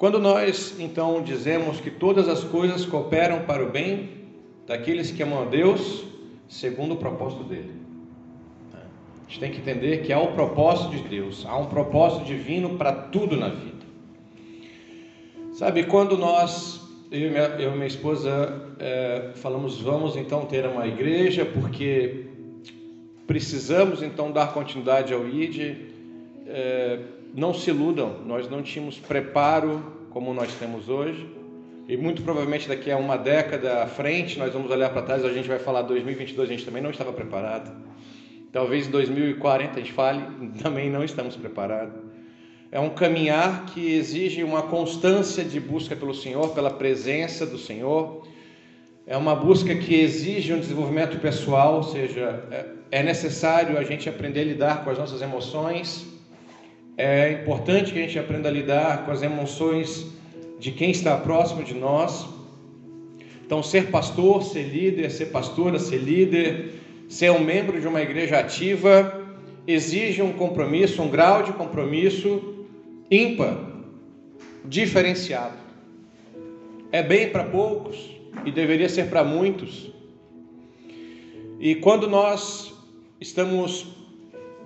Quando nós então dizemos que todas as coisas cooperam para o bem daqueles que amam a Deus, segundo o propósito dele. A gente tem que entender que há o propósito de Deus, há um propósito divino para tudo na vida. Sabe, quando nós, eu e minha, eu e minha esposa, é, falamos, vamos então ter uma igreja, porque precisamos então dar continuidade ao ID, é, não se iludam, nós não tínhamos preparo como nós temos hoje, e muito provavelmente daqui a uma década à frente, nós vamos olhar para trás, a gente vai falar 2022, a gente também não estava preparado. Talvez em 2040 a gente fale, também não estamos preparados. É um caminhar que exige uma constância de busca pelo Senhor, pela presença do Senhor. É uma busca que exige um desenvolvimento pessoal, ou seja, é, é necessário a gente aprender a lidar com as nossas emoções. É importante que a gente aprenda a lidar com as emoções de quem está próximo de nós. Então, ser pastor, ser líder, ser pastora, ser líder, ser um membro de uma igreja ativa exige um compromisso, um grau de compromisso ímpar, diferenciado. É bem para poucos e deveria ser para muitos. E quando nós estamos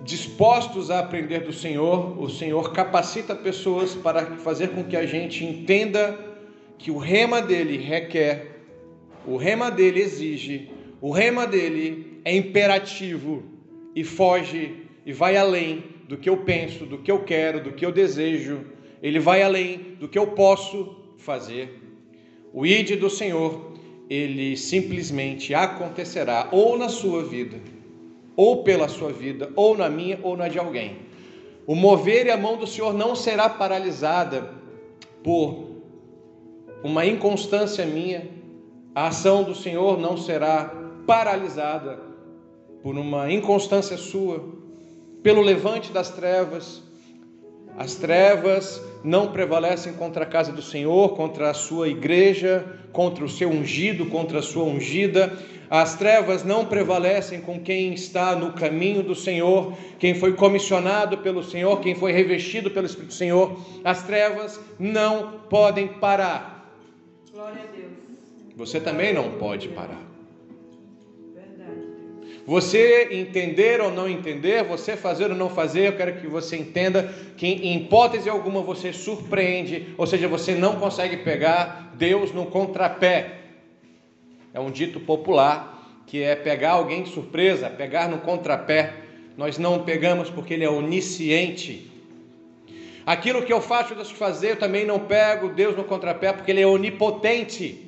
dispostos a aprender do Senhor, o Senhor capacita pessoas para fazer com que a gente entenda que o rema dele requer, o rema dele exige, o rema dele é imperativo e foge e vai além do que eu penso, do que eu quero, do que eu desejo, ele vai além do que eu posso fazer. O ide do Senhor, ele simplesmente acontecerá ou na sua vida ou pela sua vida, ou na minha, ou na de alguém. O mover e a mão do Senhor não será paralisada por uma inconstância minha, a ação do Senhor não será paralisada por uma inconstância sua, pelo levante das trevas. As trevas não prevalecem contra a casa do Senhor, contra a sua igreja, contra o seu ungido, contra a sua ungida as trevas não prevalecem com quem está no caminho do Senhor, quem foi comissionado pelo Senhor, quem foi revestido pelo Espírito do Senhor. As trevas não podem parar. Glória a Deus. Você também não pode parar. Você entender ou não entender, você fazer ou não fazer, eu quero que você entenda que em hipótese alguma você surpreende, ou seja, você não consegue pegar Deus no contrapé. É um dito popular que é pegar alguém de surpresa, pegar no contrapé. Nós não pegamos porque ele é onisciente. Aquilo que eu faço de fazer, eu também não pego Deus no contrapé porque ele é onipotente.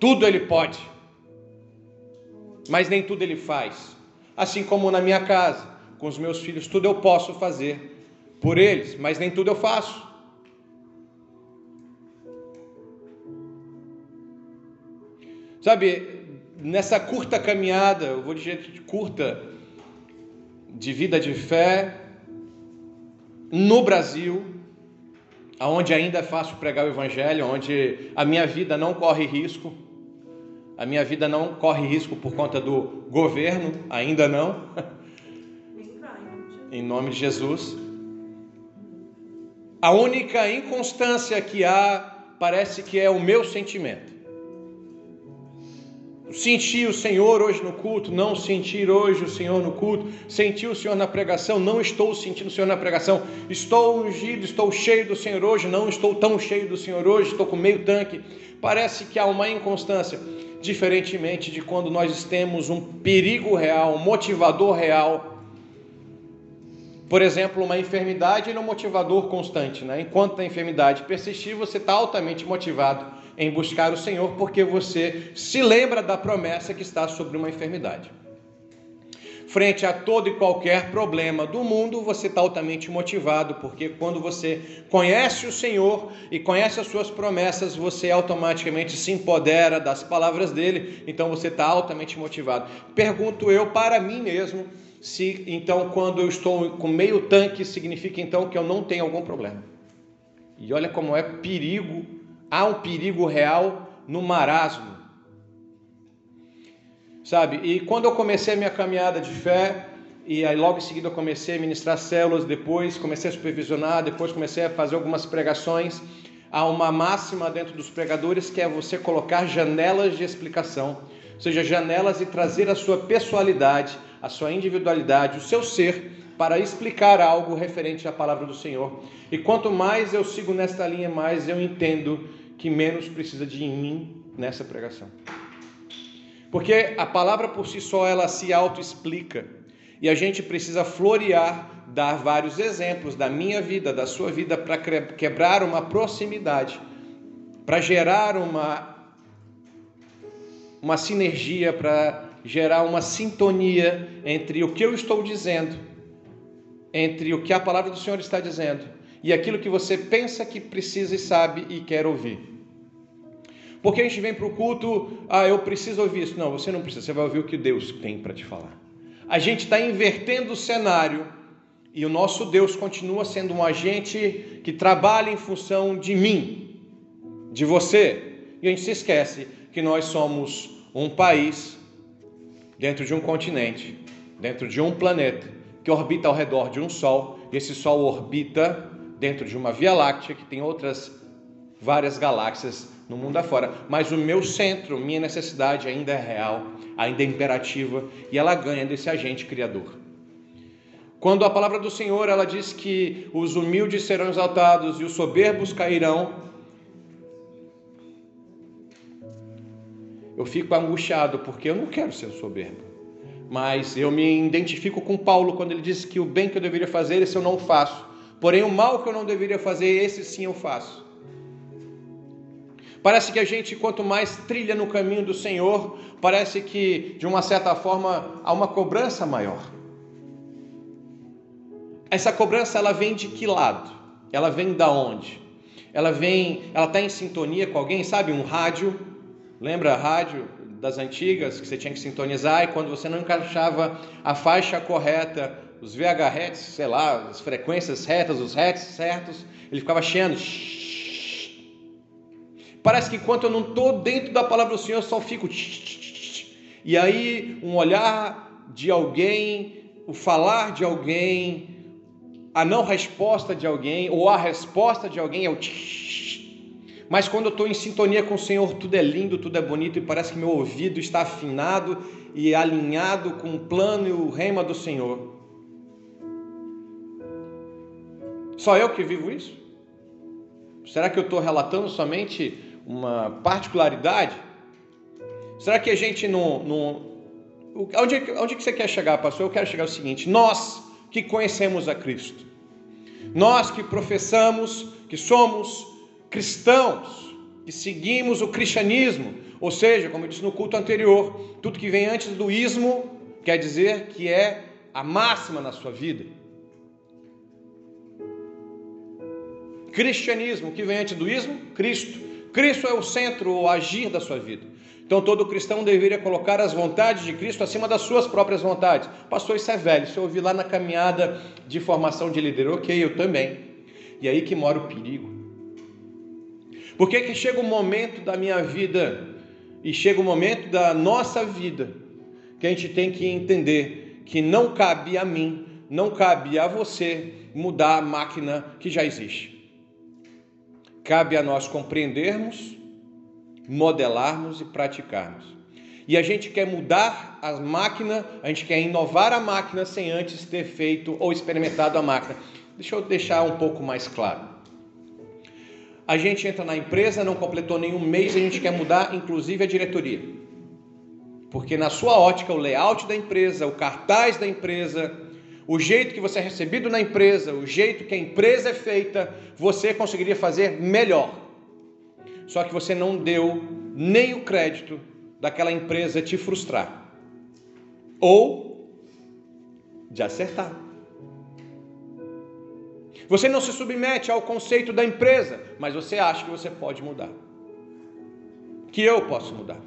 Tudo ele pode, mas nem tudo ele faz. Assim como na minha casa, com os meus filhos, tudo eu posso fazer por eles, mas nem tudo eu faço. Sabe, nessa curta caminhada, eu vou dizer curta, de vida de fé, no Brasil, aonde ainda é fácil pregar o Evangelho, onde a minha vida não corre risco, a minha vida não corre risco por conta do governo, ainda não, em nome de Jesus. A única inconstância que há parece que é o meu sentimento sentir o Senhor hoje no culto, não sentir hoje o Senhor no culto, sentir o Senhor na pregação, não estou sentindo o Senhor na pregação, estou ungido, estou cheio do Senhor hoje, não estou tão cheio do Senhor hoje, estou com meio tanque. Parece que há uma inconstância, diferentemente de quando nós temos um perigo real, um motivador real. Por exemplo, uma enfermidade é um motivador constante, né? Enquanto a enfermidade persistir, você está altamente motivado em buscar o Senhor, porque você se lembra da promessa que está sobre uma enfermidade. Frente a todo e qualquer problema do mundo, você está altamente motivado, porque quando você conhece o Senhor e conhece as suas promessas, você automaticamente se empodera das palavras dele, então você está altamente motivado. Pergunto eu para mim mesmo, se então quando eu estou com meio tanque, significa então que eu não tenho algum problema. E olha como é perigo há um perigo real no marasmo. Sabe? E quando eu comecei a minha caminhada de fé, e aí logo em seguida eu comecei a ministrar células, depois comecei a supervisionar, depois comecei a fazer algumas pregações. Há uma máxima dentro dos pregadores que é você colocar janelas de explicação, ou seja, janelas e trazer a sua pessoalidade, a sua individualidade, o seu ser para explicar algo referente à palavra do Senhor. E quanto mais eu sigo nesta linha, mais eu entendo que menos precisa de mim nessa pregação. Porque a palavra por si só ela se auto-explica. E a gente precisa florear, dar vários exemplos da minha vida, da sua vida, para quebrar uma proximidade, para gerar uma, uma sinergia, para gerar uma sintonia entre o que eu estou dizendo, entre o que a palavra do Senhor está dizendo e aquilo que você pensa que precisa e sabe e quer ouvir. Porque a gente vem para o culto, ah, eu preciso ouvir isso. Não, você não precisa, você vai ouvir o que Deus tem para te falar. A gente está invertendo o cenário e o nosso Deus continua sendo um agente que trabalha em função de mim, de você. E a gente se esquece que nós somos um país dentro de um continente, dentro de um planeta que orbita ao redor de um Sol. E esse Sol orbita dentro de uma Via Láctea que tem outras várias galáxias no mundo afora, mas o meu centro, minha necessidade ainda é real, ainda é imperativa e ela ganha desse agente criador. Quando a palavra do Senhor ela diz que os humildes serão exaltados e os soberbos cairão, eu fico angustiado porque eu não quero ser soberbo. Mas eu me identifico com Paulo quando ele diz que o bem que eu deveria fazer, esse eu não faço. Porém, o mal que eu não deveria fazer, esse sim eu faço. Parece que a gente, quanto mais trilha no caminho do Senhor, parece que, de uma certa forma, há uma cobrança maior. Essa cobrança, ela vem de que lado? Ela vem da onde? Ela vem, ela está em sintonia com alguém, sabe? Um rádio, lembra rádio das antigas que você tinha que sintonizar e quando você não encaixava a faixa correta, os VHz, sei lá, as frequências retas, os hertz certos, ele ficava cheando. Parece que enquanto eu não estou dentro da palavra do Senhor, eu só fico. E aí, um olhar de alguém, o falar de alguém, a não resposta de alguém, ou a resposta de alguém é o. Mas quando eu estou em sintonia com o Senhor, tudo é lindo, tudo é bonito e parece que meu ouvido está afinado e alinhado com o plano e o rema do Senhor. Só eu que vivo isso? Será que eu estou relatando somente uma particularidade? Será que a gente não. não onde, onde que você quer chegar, pastor? Eu quero chegar ao seguinte: nós que conhecemos a Cristo, nós que professamos que somos cristãos, que seguimos o cristianismo, ou seja, como eu disse no culto anterior, tudo que vem antes do ismo quer dizer que é a máxima na sua vida. Cristianismo, que vem antes do ismo? Cristo. Cristo é o centro, o agir da sua vida. Então todo cristão deveria colocar as vontades de Cristo acima das suas próprias vontades. Pastor, isso é velho, isso eu ouvi lá na caminhada de formação de líder. Ok, eu também. E aí que mora o perigo. Porque que chega o um momento da minha vida e chega o um momento da nossa vida que a gente tem que entender que não cabe a mim, não cabe a você mudar a máquina que já existe. Cabe a nós compreendermos, modelarmos e praticarmos. E a gente quer mudar a máquina, a gente quer inovar a máquina sem antes ter feito ou experimentado a máquina. Deixa eu deixar um pouco mais claro. A gente entra na empresa, não completou nenhum mês, a gente quer mudar inclusive a diretoria. Porque na sua ótica, o layout da empresa, o cartaz da empresa, o jeito que você é recebido na empresa, o jeito que a empresa é feita, você conseguiria fazer melhor. Só que você não deu nem o crédito daquela empresa te frustrar ou de acertar. Você não se submete ao conceito da empresa, mas você acha que você pode mudar. Que eu posso mudar.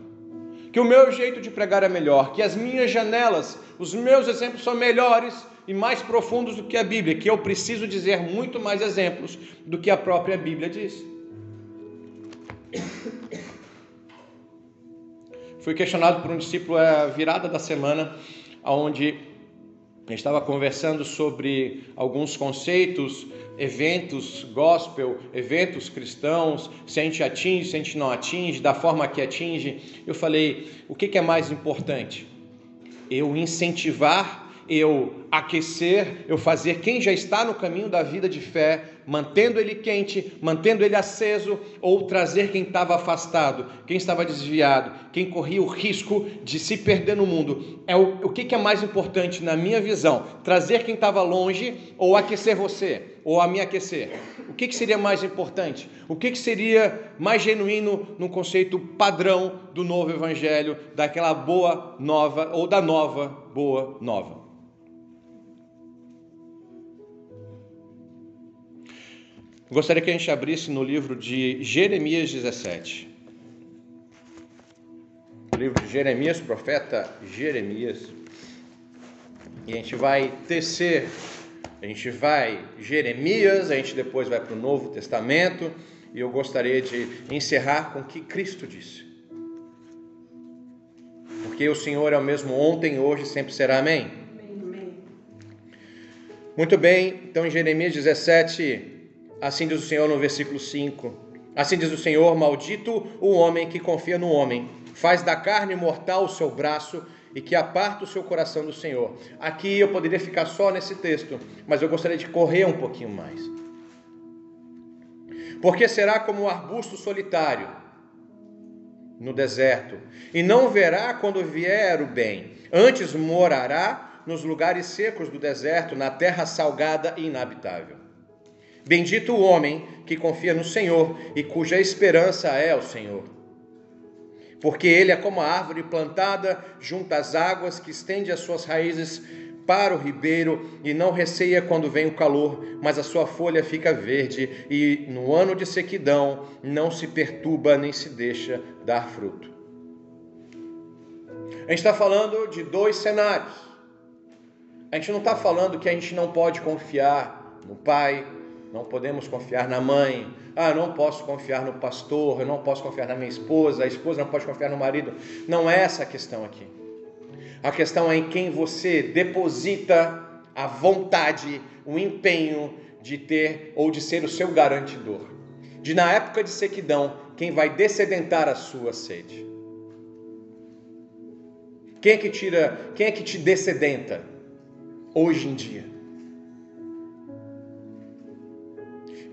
Que o meu jeito de pregar é melhor, que as minhas janelas, os meus exemplos são melhores e mais profundos do que a Bíblia, que eu preciso dizer muito mais exemplos do que a própria Bíblia diz. Fui questionado por um discípulo a virada da semana, onde estava conversando sobre alguns conceitos, eventos gospel, eventos cristãos, se a gente atinge, se a gente não atinge, da forma que atinge. Eu falei, o que é mais importante? Eu incentivar eu aquecer, eu fazer quem já está no caminho da vida de fé, mantendo ele quente, mantendo ele aceso, ou trazer quem estava afastado, quem estava desviado, quem corria o risco de se perder no mundo. É o, o que, que é mais importante na minha visão? Trazer quem estava longe ou aquecer você, ou a me aquecer? O que, que seria mais importante? O que, que seria mais genuíno no conceito padrão do novo evangelho, daquela boa nova ou da nova boa nova? Gostaria que a gente abrisse no livro de Jeremias 17. O livro de Jeremias, profeta Jeremias. E a gente vai tecer, a gente vai Jeremias, a gente depois vai para o Novo Testamento, e eu gostaria de encerrar com o que Cristo disse. Porque o Senhor é o mesmo ontem, hoje e sempre será. Amém? Amém. Muito bem, então em Jeremias 17, Assim diz o Senhor no versículo 5. Assim diz o Senhor: Maldito o homem que confia no homem, faz da carne mortal o seu braço e que aparta o seu coração do Senhor. Aqui eu poderia ficar só nesse texto, mas eu gostaria de correr um pouquinho mais. Porque será como um arbusto solitário no deserto, e não verá quando vier o bem, antes morará nos lugares secos do deserto, na terra salgada e inabitável. Bendito o homem que confia no Senhor e cuja esperança é o Senhor. Porque ele é como a árvore plantada junto às águas, que estende as suas raízes para o ribeiro e não receia quando vem o calor, mas a sua folha fica verde e no ano de sequidão não se perturba nem se deixa dar fruto. A gente está falando de dois cenários. A gente não está falando que a gente não pode confiar no pai, não podemos confiar na mãe. Ah, eu não posso confiar no pastor, eu não posso confiar na minha esposa, a esposa não pode confiar no marido. Não é essa a questão aqui. A questão é em quem você deposita a vontade, o empenho de ter ou de ser o seu garantidor. De na época de sequidão, quem vai descedentar a sua sede. Quem é que tira, quem é que te descedenta hoje em dia?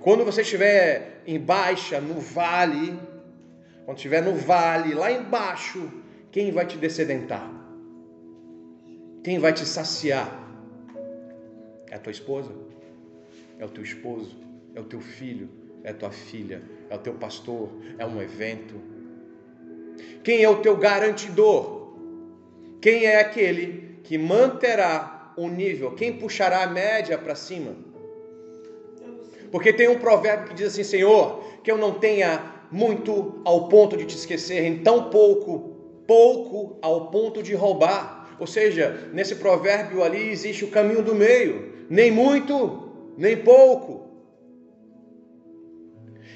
Quando você estiver em baixa, no vale, quando estiver no vale, lá embaixo, quem vai te descedentar? Quem vai te saciar? É a tua esposa? É o teu esposo? É o teu filho? É a tua filha? É o teu pastor? É um evento? Quem é o teu garantidor? Quem é aquele que manterá o nível? Quem puxará a média para cima? Porque tem um provérbio que diz assim: Senhor, que eu não tenha muito ao ponto de te esquecer, em tão pouco, pouco ao ponto de roubar. Ou seja, nesse provérbio ali existe o caminho do meio, nem muito, nem pouco.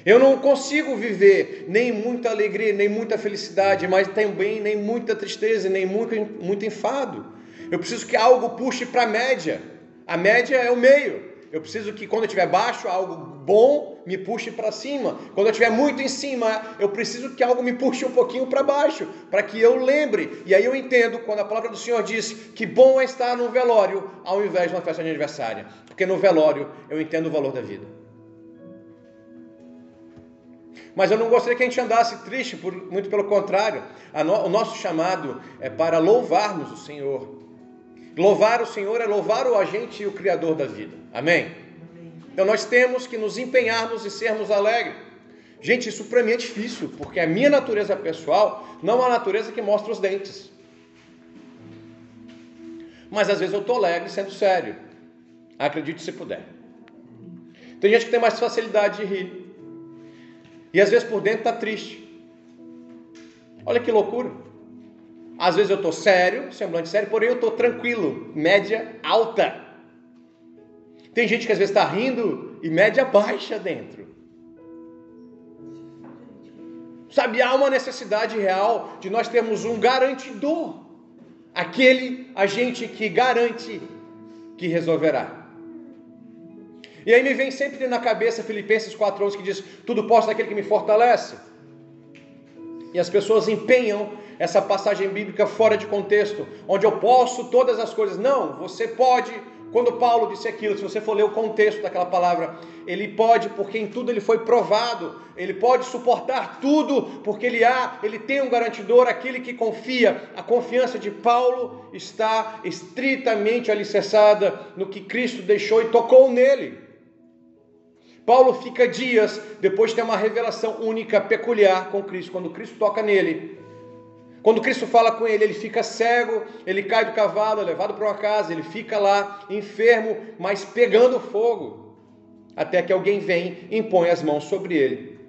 Eu não consigo viver nem muita alegria, nem muita felicidade, mas também nem muita tristeza, nem muito, muito enfado. Eu preciso que algo puxe para a média. A média é o meio. Eu preciso que quando eu estiver baixo, algo bom me puxe para cima. Quando eu estiver muito em cima, eu preciso que algo me puxe um pouquinho para baixo, para que eu lembre. E aí eu entendo quando a palavra do Senhor diz que bom é estar no velório ao invés de uma festa de aniversário. Porque no velório eu entendo o valor da vida. Mas eu não gostaria que a gente andasse triste, por, muito pelo contrário. No, o nosso chamado é para louvarmos o Senhor Louvar o Senhor é louvar o agente e o Criador da vida. Amém? Então nós temos que nos empenharmos e sermos alegres. Gente, isso para mim é difícil, porque a minha natureza pessoal não é a natureza que mostra os dentes. Mas às vezes eu estou alegre sendo sério. Acredite se puder. Tem gente que tem mais facilidade de rir. E às vezes por dentro está triste. Olha que loucura. Às vezes eu estou sério, semblante sério, porém eu estou tranquilo, média alta. Tem gente que às vezes está rindo e média baixa dentro. Sabe, há uma necessidade real de nós termos um garantidor. Aquele agente que garante que resolverá. E aí me vem sempre na cabeça Filipenses 4:11 que diz: "Tudo posso naquele que me fortalece". E as pessoas empenham essa passagem bíblica fora de contexto, onde eu posso todas as coisas. Não, você pode quando Paulo disse aquilo, se você for ler o contexto daquela palavra, ele pode, porque em tudo ele foi provado, ele pode suportar tudo, porque ele há, ele tem um garantidor, aquele que confia. A confiança de Paulo está estritamente alicerçada no que Cristo deixou e tocou nele. Paulo fica dias depois de ter uma revelação única, peculiar com Cristo. Quando Cristo toca nele, quando Cristo fala com ele, ele fica cego, ele cai do cavalo, é levado para uma casa, ele fica lá enfermo, mas pegando fogo, até que alguém vem e impõe as mãos sobre ele.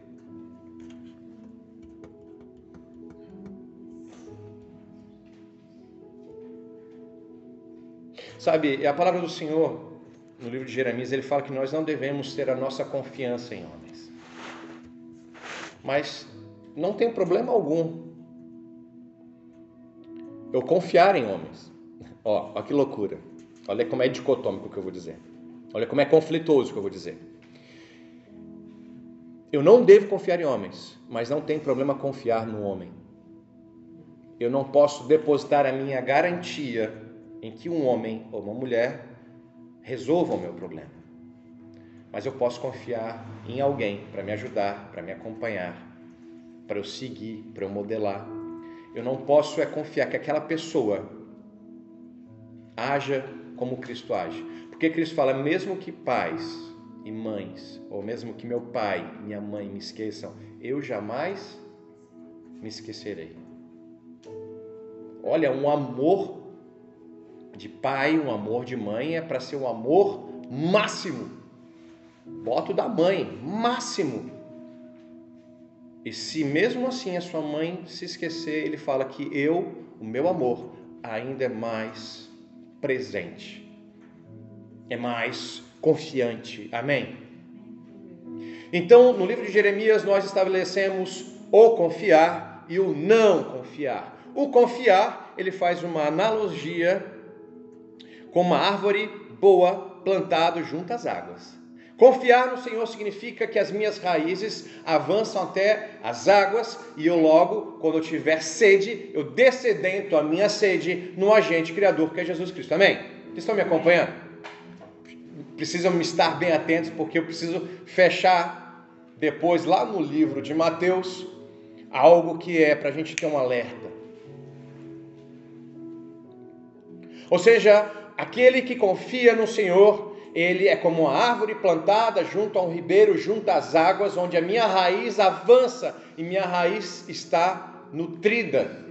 Sabe, a palavra do Senhor, no livro de Jeremias, ele fala que nós não devemos ter a nossa confiança em homens. Mas não tem problema algum eu confiar em homens. Ó, ó que loucura. Olha como é dicotômico o que eu vou dizer. Olha como é conflituoso o que eu vou dizer. Eu não devo confiar em homens, mas não tem problema confiar no homem. Eu não posso depositar a minha garantia em que um homem ou uma mulher resolvam o meu problema. Mas eu posso confiar em alguém para me ajudar, para me acompanhar, para eu seguir, para eu modelar. Eu não posso é confiar que aquela pessoa haja como Cristo age. Porque Cristo fala, mesmo que pais e mães, ou mesmo que meu pai e minha mãe me esqueçam, eu jamais me esquecerei. Olha, um amor de pai, um amor de mãe é para ser um amor máximo. Boto da mãe, máximo. E se mesmo assim a sua mãe se esquecer, ele fala que eu, o meu amor, ainda é mais presente, é mais confiante. Amém? Então, no livro de Jeremias, nós estabelecemos o confiar e o não confiar. O confiar, ele faz uma analogia com uma árvore boa plantada junto às águas. Confiar no Senhor significa que as minhas raízes avançam até as águas e eu logo, quando eu tiver sede, eu descedento a minha sede no agente criador que é Jesus Cristo. Amém? Vocês estão me acompanhando? Precisam me estar bem atentos porque eu preciso fechar depois lá no livro de Mateus algo que é para a gente ter um alerta. Ou seja, aquele que confia no Senhor ele é como uma árvore plantada junto a um ribeiro, junto às águas, onde a minha raiz avança e minha raiz está nutrida.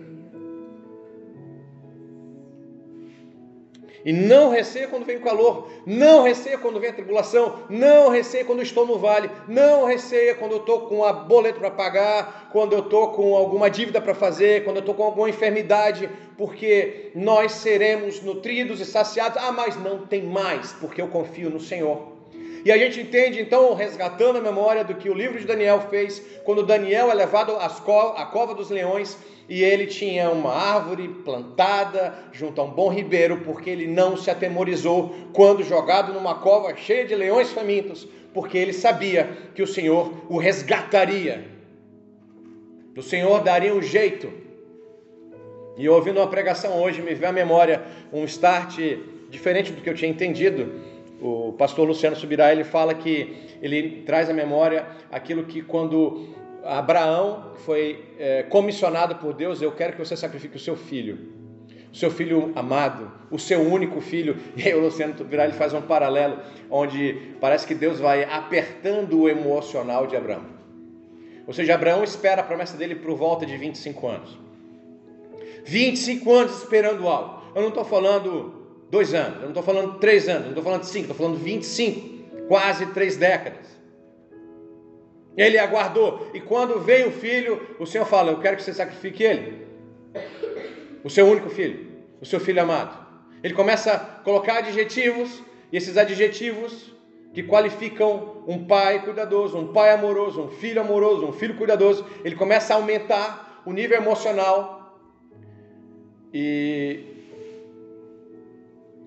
E não receia quando vem o calor, não receia quando vem a tribulação, não receia quando estou no vale, não receia quando eu estou com a boleto para pagar, quando eu estou com alguma dívida para fazer, quando eu estou com alguma enfermidade, porque nós seremos nutridos e saciados. Ah, mas não tem mais, porque eu confio no Senhor. E a gente entende então, resgatando a memória do que o livro de Daniel fez, quando Daniel é levado à cova dos leões e ele tinha uma árvore plantada junto a um bom ribeiro, porque ele não se atemorizou quando jogado numa cova cheia de leões famintos, porque ele sabia que o Senhor o resgataria. O Senhor daria um jeito. E ouvindo uma pregação hoje, me veio à memória um start diferente do que eu tinha entendido o pastor Luciano Subirá, ele fala que ele traz à memória aquilo que quando Abraão foi é, comissionado por Deus, eu quero que você sacrifique o seu filho, o seu filho amado, o seu único filho. E aí o Luciano Subirá ele faz um paralelo onde parece que Deus vai apertando o emocional de Abraão. Ou seja, Abraão espera a promessa dele por volta de 25 anos. 25 anos esperando algo. Eu não estou falando dois anos, eu não estou falando três anos, não estou falando cinco, estou falando 25, quase três décadas. Ele aguardou, e quando veio o filho, o Senhor fala: Eu quero que você sacrifique ele, o seu único filho, o seu filho amado. Ele começa a colocar adjetivos, e esses adjetivos que qualificam um pai cuidadoso, um pai amoroso, um filho amoroso, um filho cuidadoso, ele começa a aumentar o nível emocional e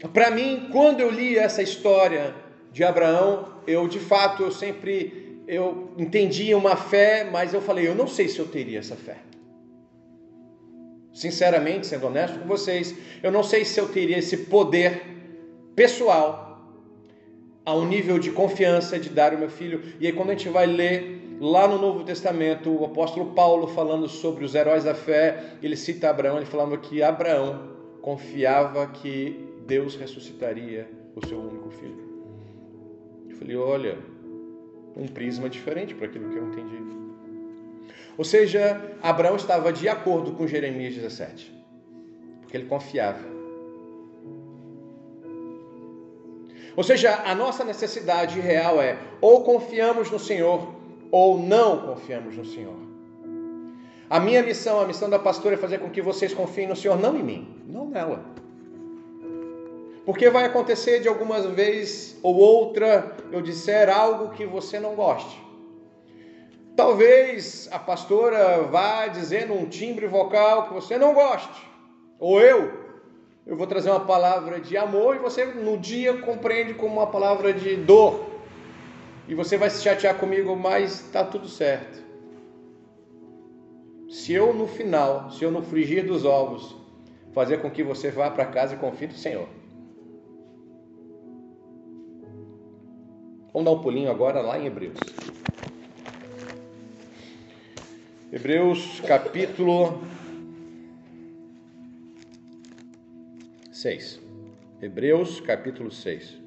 para mim, quando eu li essa história de Abraão, eu de fato eu sempre eu entendia uma fé, mas eu falei, eu não sei se eu teria essa fé. Sinceramente, sendo honesto com vocês, eu não sei se eu teria esse poder pessoal a um nível de confiança de dar o meu filho. E aí quando a gente vai ler lá no Novo Testamento, o apóstolo Paulo falando sobre os heróis da fé, ele cita Abraão, ele falava que Abraão confiava que Deus ressuscitaria o seu único filho. Eu falei, olha, um prisma diferente para aquilo que eu entendi. Ou seja, Abraão estava de acordo com Jeremias 17, porque ele confiava. Ou seja, a nossa necessidade real é ou confiamos no Senhor ou não confiamos no Senhor. A minha missão, a missão da pastora é fazer com que vocês confiem no Senhor, não em mim, não nela. Porque vai acontecer de algumas vezes ou outra eu disser algo que você não goste. Talvez a pastora vá dizendo um timbre vocal que você não goste. Ou eu, eu vou trazer uma palavra de amor e você no dia compreende como uma palavra de dor. E você vai se chatear comigo, mas está tudo certo. Se eu no final, se eu no frigir dos ovos, fazer com que você vá para casa e confie no Senhor. Vamos dar um pulinho agora lá em Hebreus. Hebreus capítulo 6. Hebreus capítulo 6.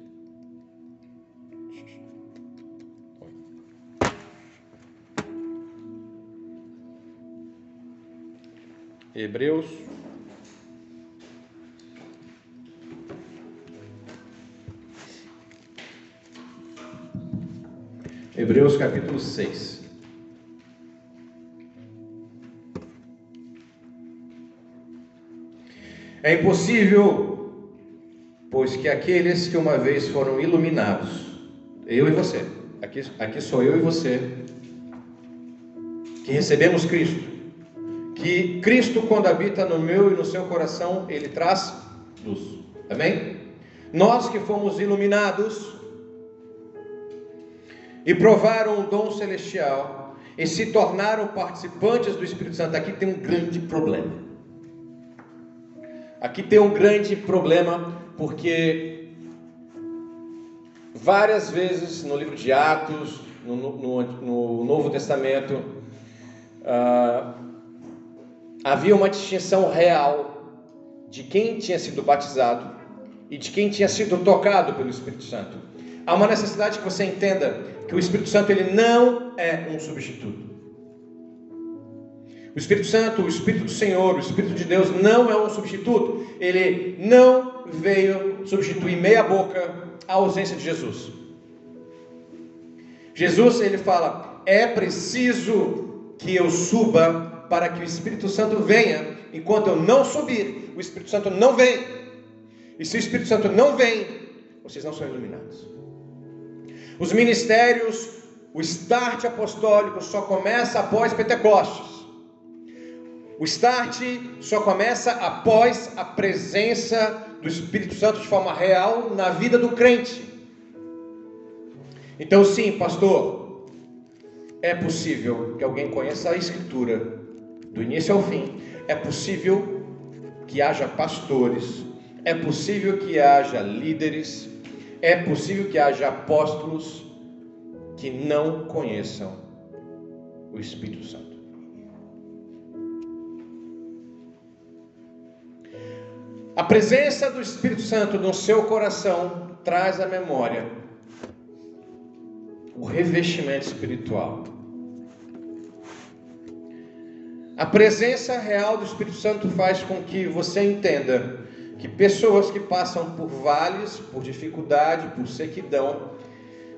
Hebreus Hebreus capítulo 6. É impossível, pois que aqueles que uma vez foram iluminados, eu e você, aqui, aqui sou eu e você, que recebemos Cristo, que Cristo, quando habita no meu e no seu coração, ele traz luz. Amém? Nós que fomos iluminados, e provaram o dom celestial e se tornaram participantes do Espírito Santo. Aqui tem um grande problema. Aqui tem um grande problema porque várias vezes no livro de Atos, no, no, no Novo Testamento, uh, havia uma distinção real de quem tinha sido batizado e de quem tinha sido tocado pelo Espírito Santo. Há uma necessidade que você entenda que o Espírito Santo ele não é um substituto. O Espírito Santo, o Espírito do Senhor, o Espírito de Deus não é um substituto. Ele não veio substituir meia boca a ausência de Jesus. Jesus ele fala: "É preciso que eu suba para que o Espírito Santo venha. Enquanto eu não subir, o Espírito Santo não vem. E se o Espírito Santo não vem, vocês não são iluminados. Os ministérios, o start apostólico só começa após Pentecostes. O start só começa após a presença do Espírito Santo de forma real na vida do crente. Então, sim, pastor, é possível que alguém conheça a Escritura do início ao fim. É possível que haja pastores. É possível que haja líderes é possível que haja apóstolos que não conheçam o Espírito Santo. A presença do Espírito Santo no seu coração traz à memória o revestimento espiritual. A presença real do Espírito Santo faz com que você entenda que pessoas que passam por vales, por dificuldade, por sequidão,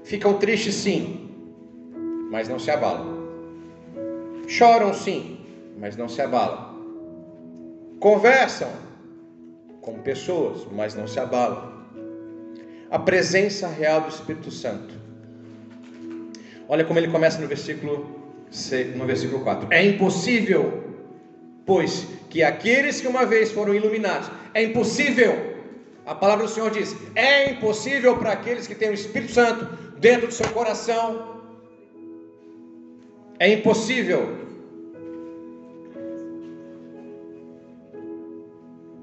ficam tristes sim, mas não se abalam. Choram sim, mas não se abalam. Conversam com pessoas, mas não se abalam. A presença real do Espírito Santo. Olha como ele começa no versículo no versículo 4. É impossível, pois que aqueles que uma vez foram iluminados, é impossível A palavra do Senhor diz: é impossível para aqueles que têm o Espírito Santo dentro do seu coração. É impossível.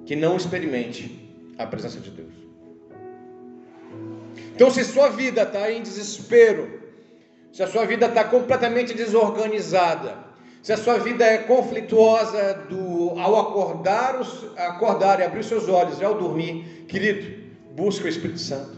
Que não experimente a presença de Deus. Então, se sua vida está em desespero, se a sua vida está completamente desorganizada, se a sua vida é conflituosa do, ao acordar, os, acordar e abrir seus olhos e ao dormir, querido, busca o Espírito Santo.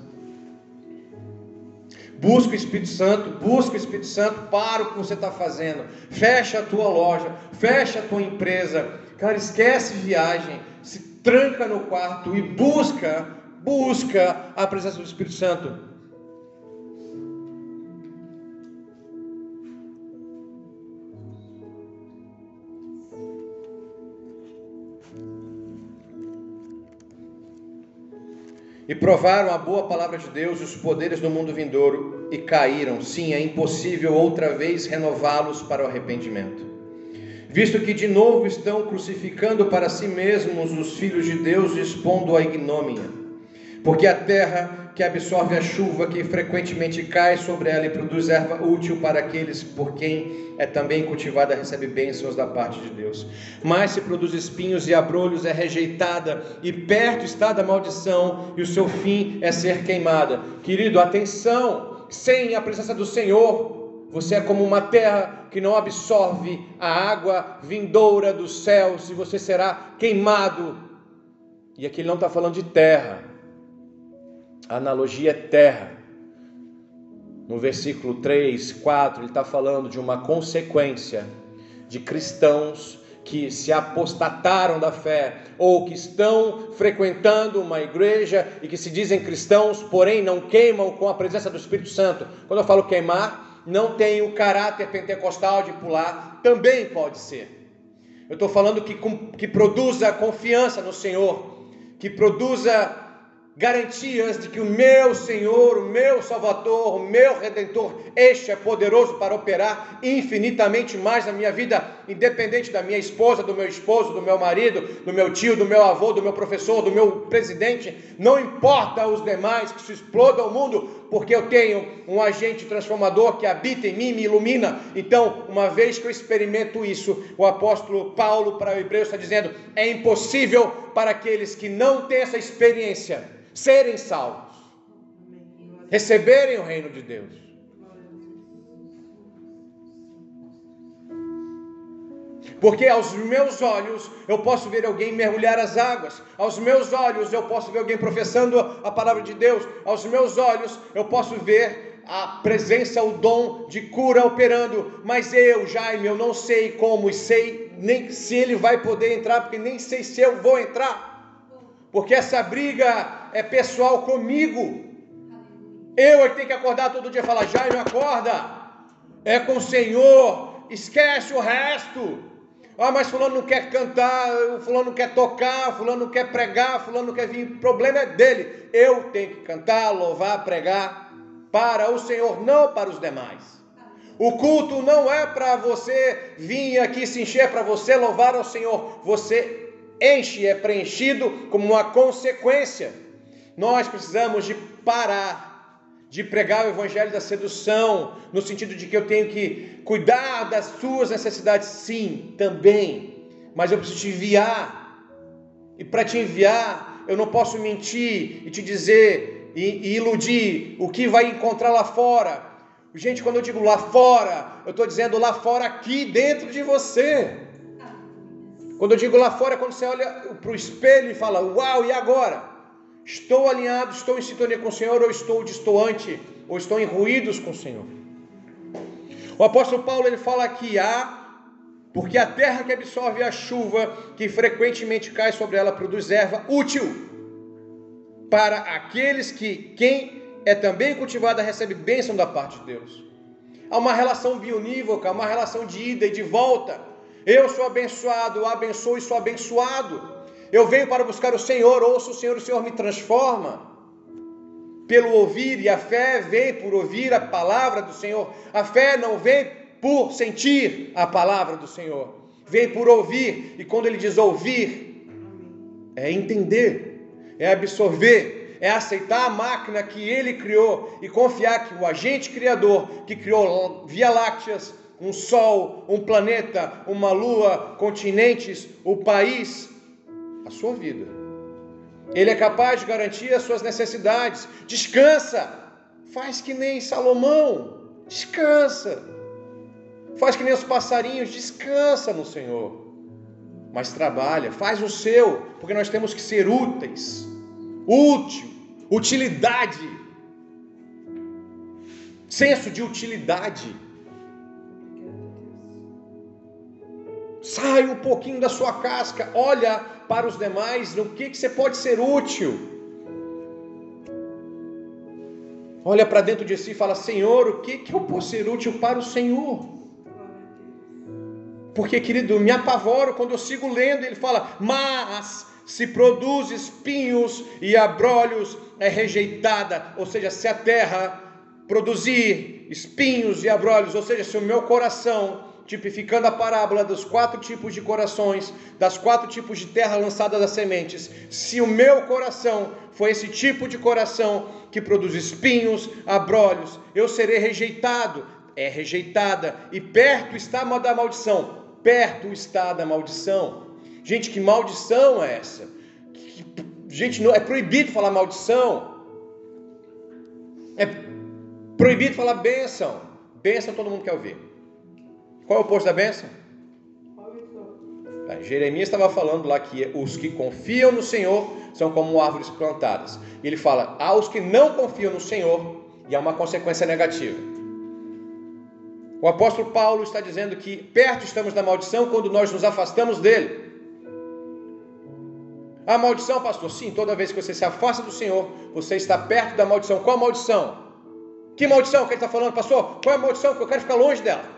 Busca o Espírito Santo, busca o Espírito Santo para o que você está fazendo. Fecha a tua loja, fecha a tua empresa. Cara, esquece viagem, se tranca no quarto e busca busca a presença do Espírito Santo. E provaram a boa palavra de Deus e os poderes do mundo vindouro e caíram. Sim, é impossível outra vez renová-los para o arrependimento. Visto que de novo estão crucificando para si mesmos os filhos de Deus, expondo a ignômia porque a terra que absorve a chuva que frequentemente cai sobre ela e produz erva útil para aqueles por quem é também cultivada recebe bênçãos da parte de Deus. Mas se produz espinhos e abrolhos é rejeitada e perto está da maldição e o seu fim é ser queimada. Querido, atenção, sem a presença do Senhor, você é como uma terra que não absorve a água vindoura dos céus e você será queimado. E aqui ele não está falando de terra, a analogia é terra. No versículo 3, 4, ele está falando de uma consequência de cristãos que se apostataram da fé ou que estão frequentando uma igreja e que se dizem cristãos, porém não queimam com a presença do Espírito Santo. Quando eu falo queimar, não tem o caráter pentecostal de pular, também pode ser. Eu estou falando que, que produza confiança no Senhor, que produza garantias de que o meu Senhor, o meu Salvador, o meu Redentor, este é poderoso para operar infinitamente mais na minha vida, independente da minha esposa, do meu esposo, do meu marido, do meu tio, do meu avô, do meu professor, do meu presidente, não importa os demais que se explodam o mundo, porque eu tenho um agente transformador que habita em mim, me ilumina. Então, uma vez que eu experimento isso, o apóstolo Paulo para o Hebreu está dizendo: é impossível para aqueles que não têm essa experiência serem salvos, receberem o reino de Deus. Porque aos meus olhos eu posso ver alguém mergulhar as águas, aos meus olhos eu posso ver alguém professando a palavra de Deus, aos meus olhos eu posso ver a presença, o dom de cura operando, mas eu, Jaime, eu não sei como e sei nem se ele vai poder entrar, porque nem sei se eu vou entrar. Porque essa briga é pessoal comigo. Eu é que tenho que acordar todo dia e falar: Jaime, acorda, é com o Senhor, esquece o resto. Ah, mas fulano não quer cantar, fulano não quer tocar, fulano não quer pregar, fulano não quer vir. O problema é dele. Eu tenho que cantar, louvar, pregar para o Senhor, não para os demais. O culto não é para você vir aqui se encher, para você louvar ao Senhor. Você enche, é preenchido como uma consequência. Nós precisamos de parar de pregar o evangelho da sedução, no sentido de que eu tenho que cuidar das suas necessidades, sim, também, mas eu preciso te enviar, e para te enviar, eu não posso mentir e te dizer e, e iludir o que vai encontrar lá fora. Gente, quando eu digo lá fora, eu estou dizendo lá fora aqui dentro de você. Quando eu digo lá fora, é quando você olha para o espelho e fala: Uau, e agora? Estou alinhado, estou em sintonia com o Senhor, ou estou distoante, ou estou em ruídos com o Senhor. O apóstolo Paulo ele fala que há, porque a terra que absorve a chuva, que frequentemente cai sobre ela, produz erva útil para aqueles que, quem é também cultivada, recebe bênção da parte de Deus. Há uma relação bionívoca, uma relação de ida e de volta. Eu sou abençoado, abençoo e sou abençoado. Eu venho para buscar o Senhor, ouço o Senhor, o Senhor me transforma. Pelo ouvir, e a fé vem por ouvir a palavra do Senhor. A fé não vem por sentir a palavra do Senhor, vem por ouvir. E quando ele diz ouvir, é entender. é absorver, é aceitar a máquina que ele criou e confiar que o agente criador que criou Via Lácteas, um sol, um planeta, uma lua, continentes, o país, a sua vida. Ele é capaz de garantir as suas necessidades. Descansa. Faz que nem Salomão. Descansa. Faz que nem os passarinhos. Descansa no Senhor. Mas trabalha, faz o seu, porque nós temos que ser úteis. Útil, utilidade. Senso de utilidade. Sai um pouquinho da sua casca, olha para os demais, no que, que você pode ser útil. Olha para dentro de si e fala: Senhor, o que, que eu posso ser útil para o Senhor? Porque, querido, me apavoro quando eu sigo lendo, ele fala: Mas se produz espinhos e abrolhos, é rejeitada. Ou seja, se a terra produzir espinhos e abrolhos, ou seja, se o meu coração tipificando a parábola dos quatro tipos de corações, das quatro tipos de terra lançada das sementes. Se o meu coração for esse tipo de coração que produz espinhos, abrolhos, eu serei rejeitado, é rejeitada, e perto está da maldição, perto está da maldição. Gente, que maldição é essa? Gente, não é proibido falar maldição. É proibido falar bênção. Bênção todo mundo quer ouvir. Qual é o oposto da bênção? É, Jeremias estava falando lá que os que confiam no Senhor são como árvores plantadas. E ele fala: há os que não confiam no Senhor, e há uma consequência negativa. O apóstolo Paulo está dizendo que perto estamos da maldição quando nós nos afastamos dele. A maldição, pastor? Sim, toda vez que você se afasta do Senhor, você está perto da maldição. Qual a maldição? Que maldição que ele está falando, pastor? Qual é a maldição que eu quero ficar longe dela?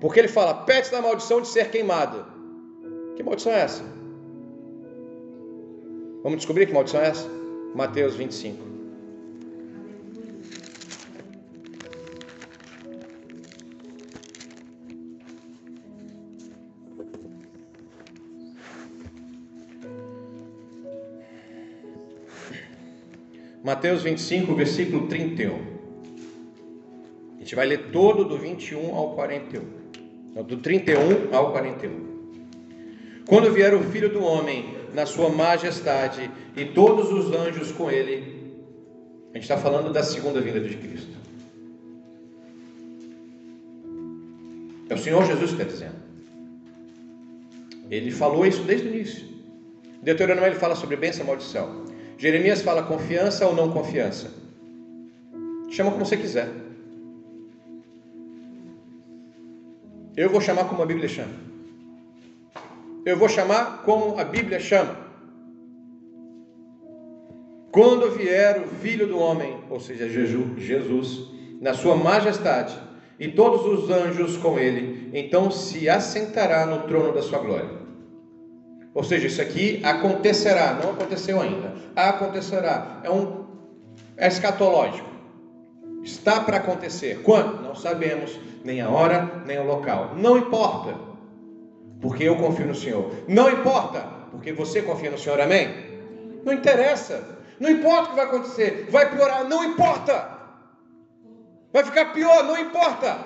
Porque ele fala: pede da maldição de ser queimada. Que maldição é essa? Vamos descobrir que maldição é essa? Mateus 25. Mateus 25, versículo 31. A gente vai ler todo do 21 ao 41 do 31 ao 41. Quando vier o Filho do Homem na sua majestade e todos os anjos com ele, a gente está falando da segunda vinda de Cristo. É o Senhor Jesus que está dizendo. Ele falou isso desde o início. Deuteronômio ele fala sobre bênção e maldição. Jeremias fala confiança ou não confiança. Chama como você quiser. Eu vou chamar como a Bíblia chama. Eu vou chamar como a Bíblia chama. Quando vier o Filho do Homem, ou seja, Jesus, na sua majestade, e todos os anjos com ele, então se assentará no trono da sua glória. Ou seja, isso aqui acontecerá, não aconteceu ainda. Acontecerá. É um é escatológico. Está para acontecer. Quando? Não sabemos nem a hora, nem o local. Não importa, porque eu confio no Senhor. Não importa, porque você confia no Senhor. Amém? Não interessa. Não importa o que vai acontecer. Vai piorar. Não importa. Vai ficar pior. Não importa.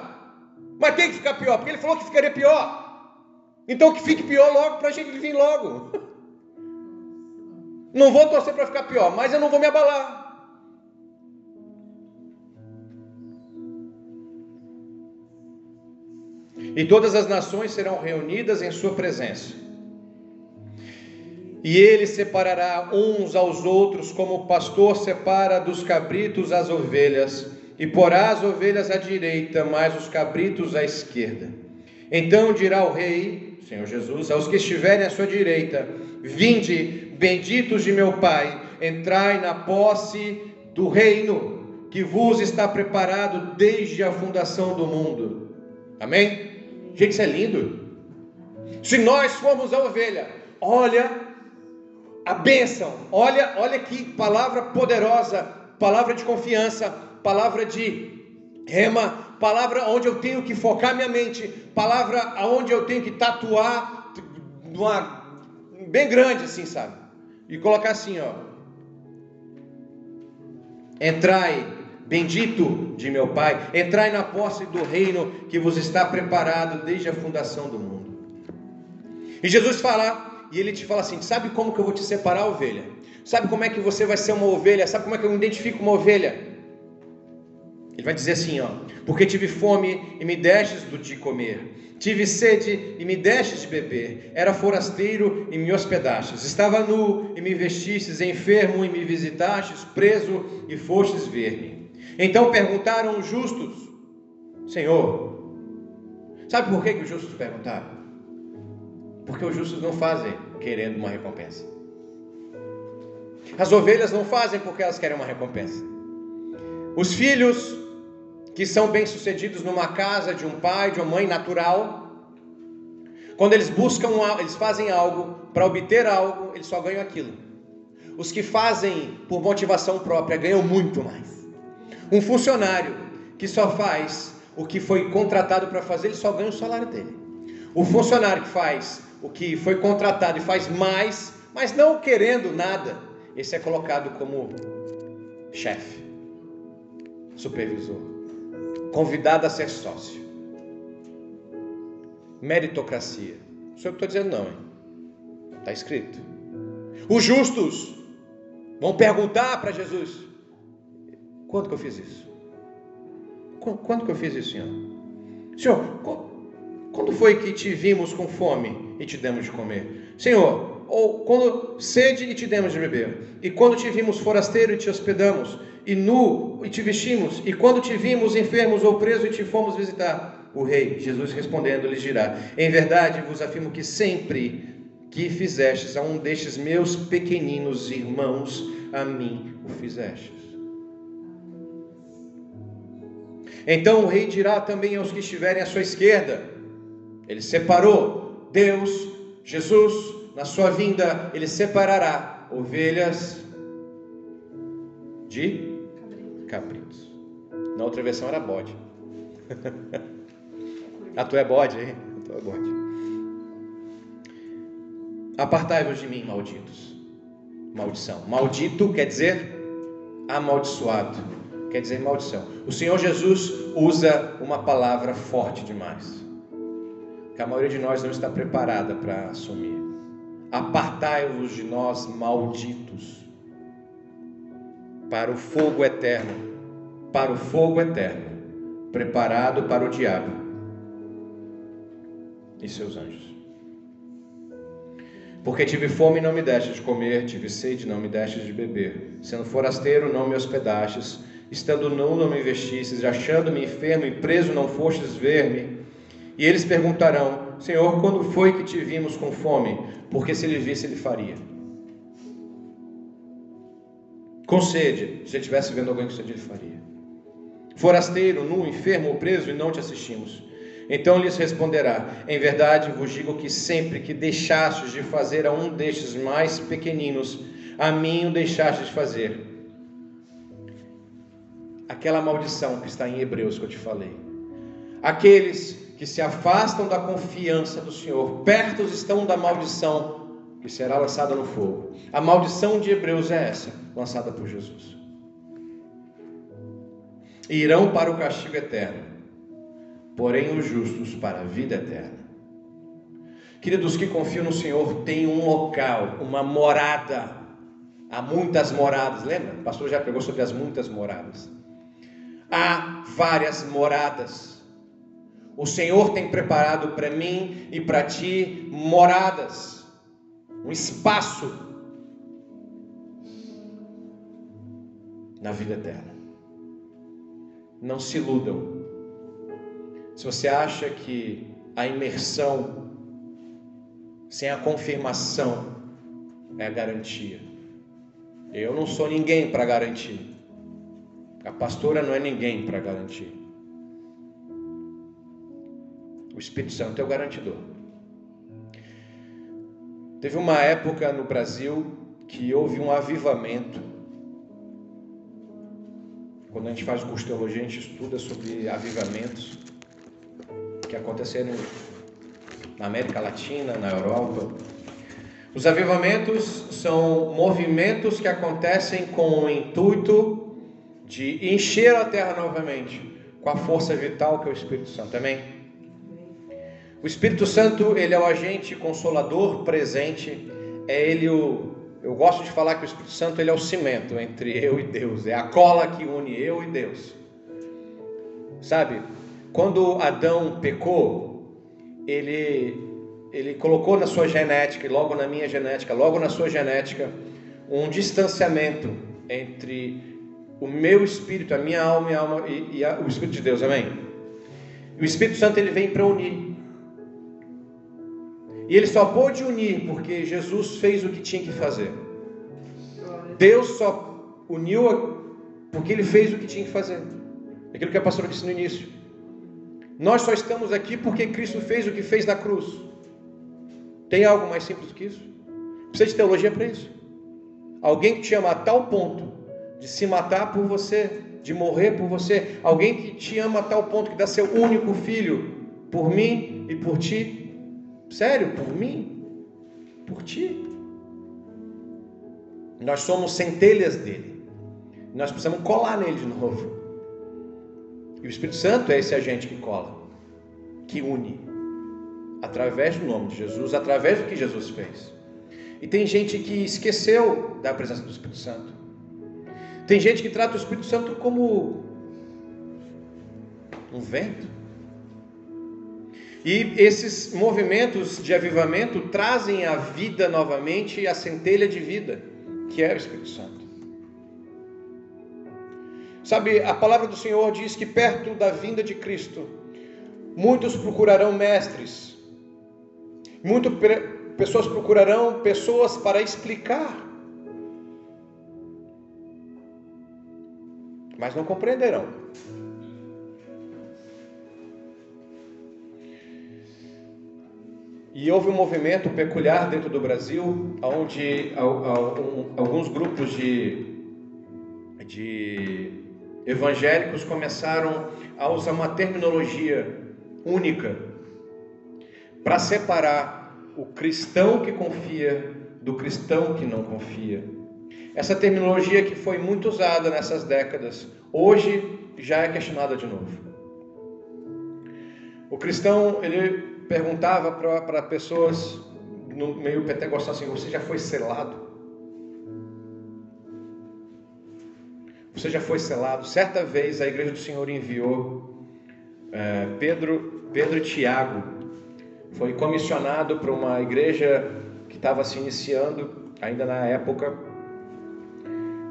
Mas tem que ficar pior, porque ele falou que ficaria pior. Então que fique pior logo para a gente vir logo. Não vou torcer para ficar pior, mas eu não vou me abalar. E todas as nações serão reunidas em sua presença. E ele separará uns aos outros, como o pastor separa dos cabritos as ovelhas, e porá as ovelhas à direita, mas os cabritos à esquerda. Então dirá o rei, Senhor Jesus, aos que estiverem à sua direita: Vinde, benditos de meu Pai, entrai na posse do reino que vos está preparado desde a fundação do mundo. Amém? Gente, isso é lindo. Se nós formos a ovelha, olha a bênção, olha, olha que palavra poderosa, palavra de confiança, palavra de rema, palavra onde eu tenho que focar minha mente, palavra onde eu tenho que tatuar uma, bem grande assim, sabe? E colocar assim, ó. Entrai, bendito de meu Pai, entrai na posse do reino que vos está preparado desde a fundação do mundo. E Jesus fala, e ele te fala assim: sabe como que eu vou te separar, ovelha? Sabe como é que você vai ser uma ovelha? Sabe como é que eu identifico uma ovelha? Ele vai dizer assim, ó: Porque tive fome e me destes do de comer. Tive sede e me destes de beber. Era forasteiro e me hospedastes. Estava nu e me vestistes, enfermo e me visitastes, preso e fostes ver-me. Então perguntaram os justos: Senhor, sabe por que, que os justos perguntaram? Porque os justos não fazem querendo uma recompensa. As ovelhas não fazem porque elas querem uma recompensa. Os filhos que são bem-sucedidos numa casa de um pai, de uma mãe natural, quando eles buscam, eles fazem algo para obter algo, eles só ganham aquilo. Os que fazem por motivação própria ganham muito mais. Um funcionário que só faz o que foi contratado para fazer, ele só ganha o salário dele. O funcionário que faz o que foi contratado e faz mais, mas não querendo nada, esse é colocado como chefe, supervisor, convidado a ser sócio. Meritocracia. Não sou eu que estou dizendo, não, Está escrito. Os justos vão perguntar para Jesus: quando que eu fiz isso? Quando que eu fiz isso, Senhor? Senhor, quando foi que te vimos com fome e te demos de comer? Senhor, ou quando sede e te demos de beber? E quando te vimos forasteiro e te hospedamos? E nu e te vestimos? E quando te vimos enfermos ou preso e te fomos visitar? O rei, Jesus respondendo, lhes dirá: Em verdade vos afirmo que sempre que fizestes a um destes meus pequeninos irmãos, a mim o fizestes. Então o rei dirá também aos que estiverem à sua esquerda: ele separou Deus, Jesus, na sua vinda, ele separará ovelhas de cabritos. Na outra versão era bode. A tua é bode, hein? A tua é bode. Apartai-vos de mim, malditos. Maldição. Maldito quer dizer amaldiçoado. Quer dizer maldição. O Senhor Jesus usa uma palavra forte demais que a maioria de nós não está preparada para assumir. Apartai-vos de nós, malditos, para o fogo eterno, para o fogo eterno, preparado para o diabo e seus anjos. Porque tive fome e não me deste de comer, tive sede e não me deste de beber. Sendo forasteiro, não me hospedastes, estando nu, não me vestistes, achando-me enfermo e preso, não fostes ver-me. E eles perguntarão: Senhor, quando foi que te vimos com fome? Porque se ele visse, ele faria. Com sede, se estivesse vendo alguém com sede, ele faria. Forasteiro, nu, enfermo ou preso, e não te assistimos. Então lhes responderá: Em verdade vos digo que sempre que deixastes de fazer a um destes mais pequeninos, a mim o deixastes de fazer. Aquela maldição que está em Hebreus que eu te falei. Aqueles que se afastam da confiança do Senhor, perto estão da maldição que será lançada no fogo. A maldição de Hebreus é essa, lançada por Jesus. E irão para o castigo eterno, porém os justos para a vida eterna. Queridos que confiam no Senhor têm um local, uma morada. Há muitas moradas, lembra? O pastor já pregou sobre as muitas moradas. Há várias moradas. O Senhor tem preparado para mim e para ti moradas, um espaço na vida eterna. Não se iludam. Se você acha que a imersão sem a confirmação é a garantia, eu não sou ninguém para garantir. A pastora não é ninguém para garantir. O Espírito Santo é o garantidor. Teve uma época no Brasil que houve um avivamento. Quando a gente faz curso teologia, a gente estuda sobre avivamentos que aconteceram na América Latina, na Europa. Os avivamentos são movimentos que acontecem com o intuito de encher a terra novamente com a força vital que é o Espírito Santo. Amém? O Espírito Santo, ele é o agente consolador presente, é ele o eu gosto de falar que o Espírito Santo ele é o cimento entre eu e Deus, é a cola que une eu e Deus. Sabe? Quando Adão pecou, ele ele colocou na sua genética, e logo na minha genética, logo na sua genética, um distanciamento entre o meu espírito, a minha alma e, a alma, e, e a, o Espírito de Deus, amém? E o Espírito Santo ele vem para unir. E ele só pôde unir porque Jesus fez o que tinha que fazer. Deus só uniu porque ele fez o que tinha que fazer. Aquilo que a pastora disse no início. Nós só estamos aqui porque Cristo fez o que fez na cruz. Tem algo mais simples do que isso? Precisa de teologia para isso. Alguém que te ama a tal ponto de se matar por você, de morrer por você. Alguém que te ama a tal ponto que dá seu único filho por mim e por ti. Sério, por mim, por ti. Nós somos centelhas dele. Nós precisamos colar nele de novo. E o Espírito Santo é esse agente que cola, que une através do nome de Jesus, através do que Jesus fez. E tem gente que esqueceu da presença do Espírito Santo. Tem gente que trata o Espírito Santo como um vento. E esses movimentos de avivamento trazem a vida novamente, a centelha de vida, que é o Espírito Santo. Sabe, a palavra do Senhor diz que perto da vinda de Cristo, muitos procurarão mestres, Muitas pessoas procurarão pessoas para explicar, mas não compreenderão. E houve um movimento peculiar dentro do Brasil, onde alguns grupos de, de evangélicos começaram a usar uma terminologia única para separar o cristão que confia do cristão que não confia. Essa terminologia que foi muito usada nessas décadas, hoje já é questionada de novo. O cristão, ele perguntava para pessoas no meio pentecostal assim: Você já foi selado? Você já foi selado? Certa vez a igreja do Senhor enviou é, Pedro, Pedro e Tiago foi comissionado para uma igreja que estava se iniciando, ainda na época.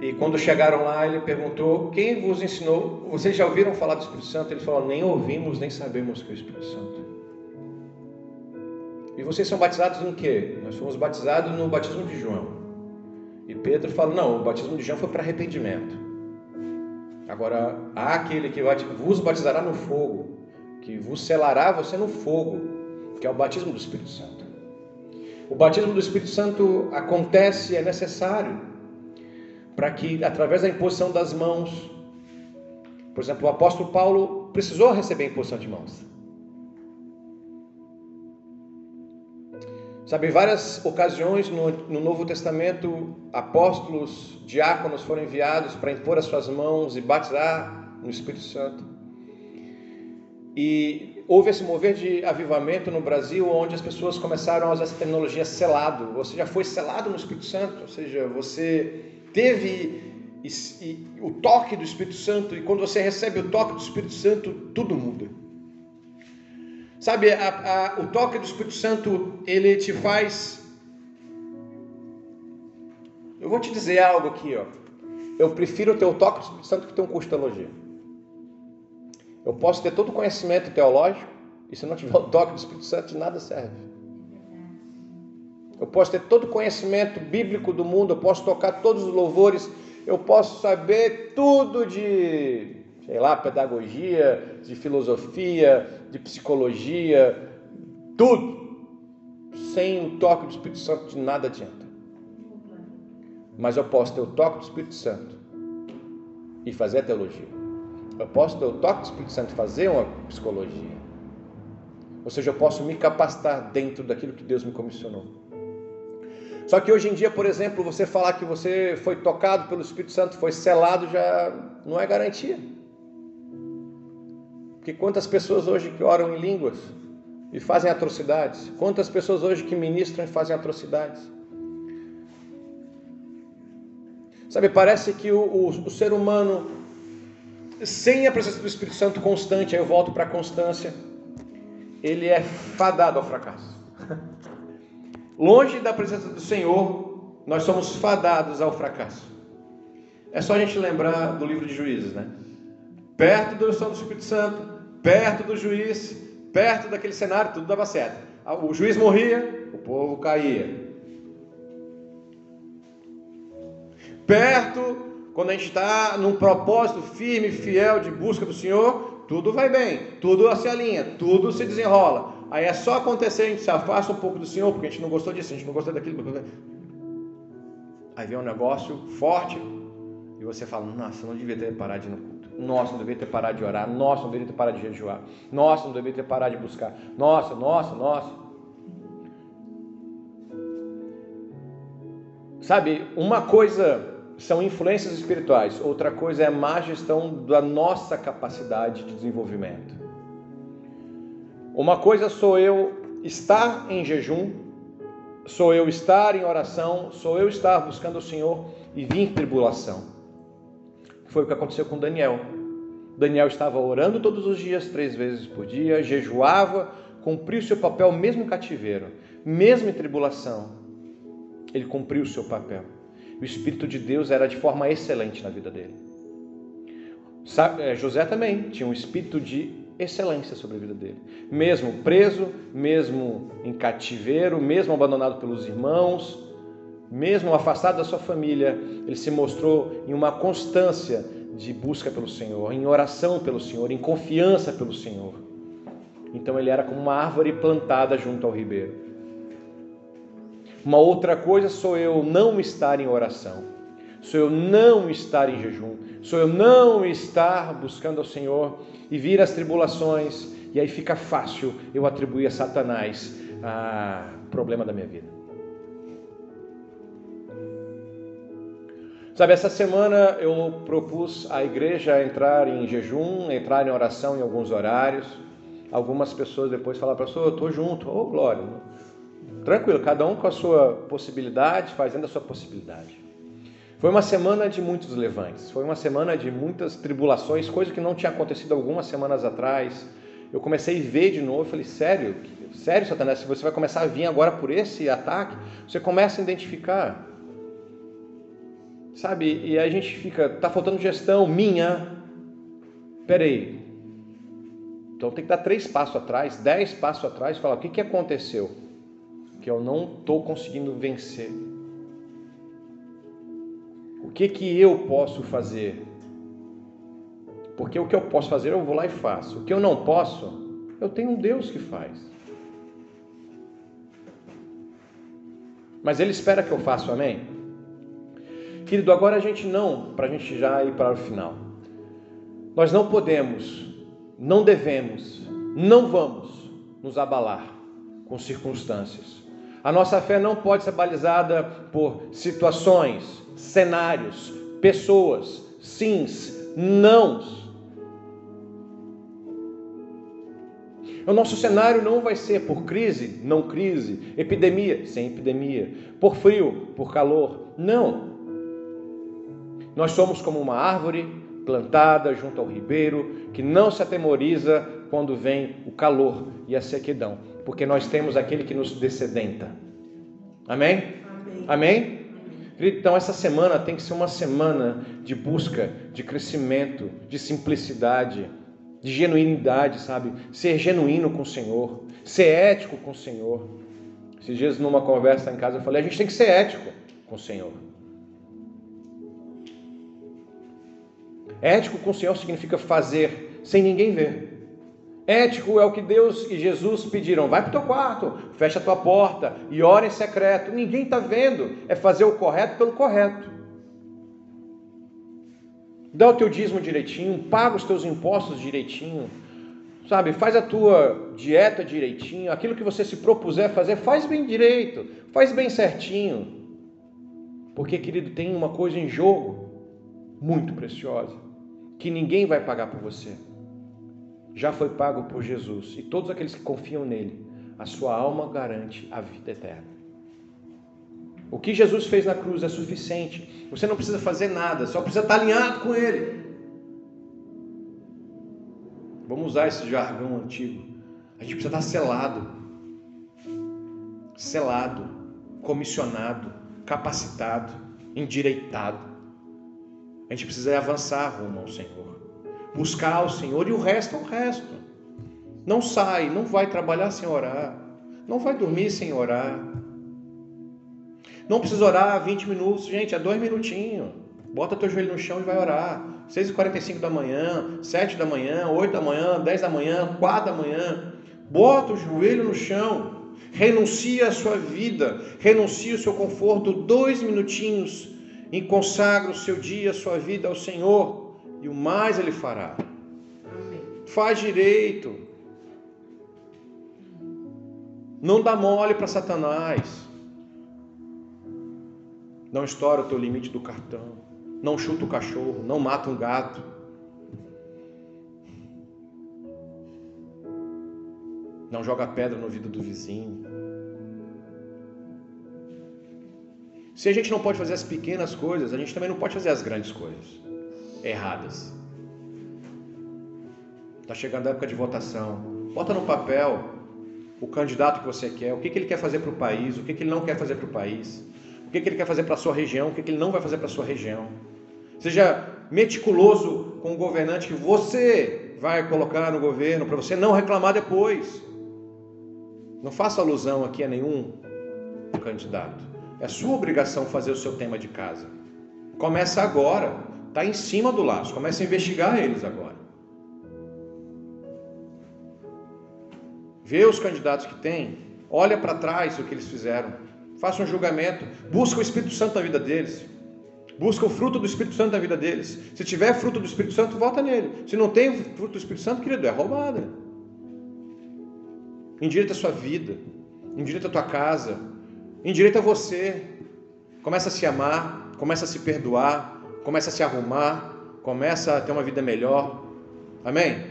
E quando chegaram lá, ele perguntou: Quem vos ensinou? Vocês já ouviram falar do Espírito Santo? Ele falou: Nem ouvimos, nem sabemos que é o Espírito Santo. E vocês são batizados em quê? Nós fomos batizados no batismo de João. E Pedro fala: Não, o batismo de João foi para arrependimento. Agora, há aquele que vos batizará no fogo, que vos selará você no fogo que é o batismo do Espírito Santo. O batismo do Espírito Santo acontece, é necessário, para que, através da imposição das mãos, por exemplo, o apóstolo Paulo precisou receber a imposição de mãos. Sabe, em várias ocasiões no, no, Novo Testamento, apóstolos, diáconos foram enviados para impor as suas mãos e batizar no Espírito Santo. E houve esse mover de avivamento no Brasil, onde as pessoas começaram a usar essa terminologia selado. Você já foi selado no Espírito Santo, ou seja, você teve o toque do Espírito Santo, e quando você recebe o toque do Espírito Santo, tudo muda. Sabe, a, a, o toque do Espírito Santo, ele te faz. Eu vou te dizer algo aqui, ó. Eu prefiro ter o toque do Espírito Santo que ter um curso de teologia. Eu posso ter todo o conhecimento teológico e se não tiver o toque do Espírito Santo, de nada serve. Eu posso ter todo o conhecimento bíblico do mundo, eu posso tocar todos os louvores, eu posso saber tudo de, sei lá, pedagogia, de filosofia, de psicologia, tudo. Sem o toque do Espírito Santo, de nada adianta. Mas eu posso ter o toque do Espírito Santo e fazer a teologia. Eu posso ter o toque do Espírito Santo fazer uma psicologia. Ou seja, eu posso me capacitar dentro daquilo que Deus me comissionou. Só que hoje em dia, por exemplo, você falar que você foi tocado pelo Espírito Santo, foi selado, já não é garantia. Porque quantas pessoas hoje que oram em línguas e fazem atrocidades? Quantas pessoas hoje que ministram e fazem atrocidades? Sabe, parece que o, o, o ser humano, sem a presença do Espírito Santo constante, aí eu volto para a constância, ele é fadado ao fracasso. Longe da presença do Senhor, nós somos fadados ao fracasso. É só a gente lembrar do livro de Juízes, né? Perto do Santo Espírito Santo, perto do juiz, perto daquele cenário, tudo dava certo. O juiz morria, o povo caía. Perto, quando a gente está num propósito firme, fiel de busca do Senhor, tudo vai bem, tudo se alinha, tudo se desenrola. Aí é só acontecer, a gente se afasta um pouco do Senhor, porque a gente não gostou disso, a gente não gostou daquilo. Aí vem um negócio forte, e você fala, nossa, não devia ter parado de ir no culto. Nossa, não deveria ter parado de orar. Nossa, não deveria ter parado de jejuar. Nossa, não deveria ter parado de buscar. Nossa, nossa, nossa. Sabe, uma coisa são influências espirituais, outra coisa é a má gestão da nossa capacidade de desenvolvimento. Uma coisa sou eu estar em jejum, sou eu estar em oração, sou eu estar buscando o Senhor e vir tribulação. Foi o que aconteceu com Daniel. Daniel estava orando todos os dias, três vezes por dia, jejuava, cumpriu seu papel mesmo em cativeiro, mesmo em tribulação. Ele cumpriu o seu papel. O Espírito de Deus era de forma excelente na vida dele. É, José também tinha um espírito de excelência sobre a vida dele. Mesmo preso, mesmo em cativeiro, mesmo abandonado pelos irmãos, mesmo afastado da sua família, ele se mostrou em uma constância de busca pelo Senhor, em oração pelo Senhor, em confiança pelo Senhor. Então ele era como uma árvore plantada junto ao ribeiro. Uma outra coisa sou eu não estar em oração, sou eu não estar em jejum, sou eu não estar buscando ao Senhor e vir as tribulações, e aí fica fácil eu atribuir a Satanás o problema da minha vida. Sabe, essa semana eu propus à igreja entrar em jejum, entrar em oração em alguns horários. Algumas pessoas depois falaram, pastor, eu estou junto. Ô, oh, glória. Tranquilo, cada um com a sua possibilidade, fazendo a sua possibilidade. Foi uma semana de muitos levantes, foi uma semana de muitas tribulações, coisa que não tinha acontecido algumas semanas atrás. Eu comecei a ver de novo, falei, sério, sério, Satanás, se você vai começar a vir agora por esse ataque, você começa a identificar. Sabe, e a gente fica, tá faltando gestão minha. Peraí. Então tem que dar três passos atrás, dez passos atrás e falar, o que, que aconteceu? Que eu não estou conseguindo vencer. O que que eu posso fazer? Porque o que eu posso fazer eu vou lá e faço. O que eu não posso, eu tenho um Deus que faz. Mas Ele espera que eu faça, amém? Querido, agora a gente não, para a gente já ir para o final. Nós não podemos, não devemos, não vamos nos abalar com circunstâncias. A nossa fé não pode ser balizada por situações, cenários, pessoas, sims, nãos. O nosso cenário não vai ser por crise, não crise, epidemia, sem epidemia, por frio, por calor. Não. Nós somos como uma árvore plantada junto ao ribeiro, que não se atemoriza quando vem o calor e a sequidão, porque nós temos aquele que nos descedenta. Amém? Amém? Amém? Então, essa semana tem que ser uma semana de busca, de crescimento, de simplicidade, de genuinidade, sabe? Ser genuíno com o Senhor, ser ético com o Senhor. Esses dias, numa conversa em casa, eu falei: a gente tem que ser ético com o Senhor. Ético com o Senhor significa fazer sem ninguém ver. Ético é o que Deus e Jesus pediram. Vai para o teu quarto, fecha a tua porta e ora em secreto. Ninguém está vendo. É fazer o correto pelo correto. Dá o teu dízimo direitinho, paga os teus impostos direitinho. Sabe, faz a tua dieta direitinho, aquilo que você se propuser fazer, faz bem direito, faz bem certinho. Porque, querido, tem uma coisa em jogo muito preciosa que ninguém vai pagar por você. Já foi pago por Jesus e todos aqueles que confiam nele, a sua alma garante a vida eterna. O que Jesus fez na cruz é suficiente. Você não precisa fazer nada, só precisa estar alinhado com Ele. Vamos usar esse jargão antigo. A gente precisa estar selado, selado, comissionado, capacitado, endireitado. A gente precisa avançar rumo ao Senhor, buscar o Senhor e o resto é o resto. Não sai, não vai trabalhar sem orar, não vai dormir sem orar. Não precisa orar 20 minutos, gente, é dois minutinhos. Bota teu joelho no chão e vai orar. 6h45 da manhã, 7 da manhã, 8 da manhã, 10 da manhã, 4 da manhã. Bota o joelho no chão. Renuncia a sua vida, renuncia o seu conforto, dois minutinhos, e consagra o seu dia, a sua vida ao Senhor, e o mais Ele fará. Amém. Faz direito. Não dá mole para Satanás. Não estoura o teu limite do cartão. Não chuta o cachorro. Não mata um gato. Não joga pedra no vidro do vizinho. Se a gente não pode fazer as pequenas coisas, a gente também não pode fazer as grandes coisas erradas. Está chegando a época de votação. Bota no papel o candidato que você quer, o que, que ele quer fazer para o país, o que, que ele não quer fazer para o país o que, ele quer fazer para a sua região, o que, ele não vai fazer para a sua região. Seja meticuloso com o governante que você vai colocar no governo, para você não reclamar depois. Não faça alusão aqui a nenhum candidato. É sua obrigação fazer o seu tema de casa. Começa agora, está em cima do laço, começa a investigar eles agora. Vê os candidatos que tem, olha para trás o que eles fizeram faça um julgamento, busca o Espírito Santo na vida deles. Busca o fruto do Espírito Santo na vida deles. Se tiver fruto do Espírito Santo, volta nele. Se não tem fruto do Espírito Santo, querido, é roubada. Endireita a sua vida, endireita a tua casa, endireita você. Começa a se amar, começa a se perdoar, começa a se arrumar, começa a ter uma vida melhor. Amém?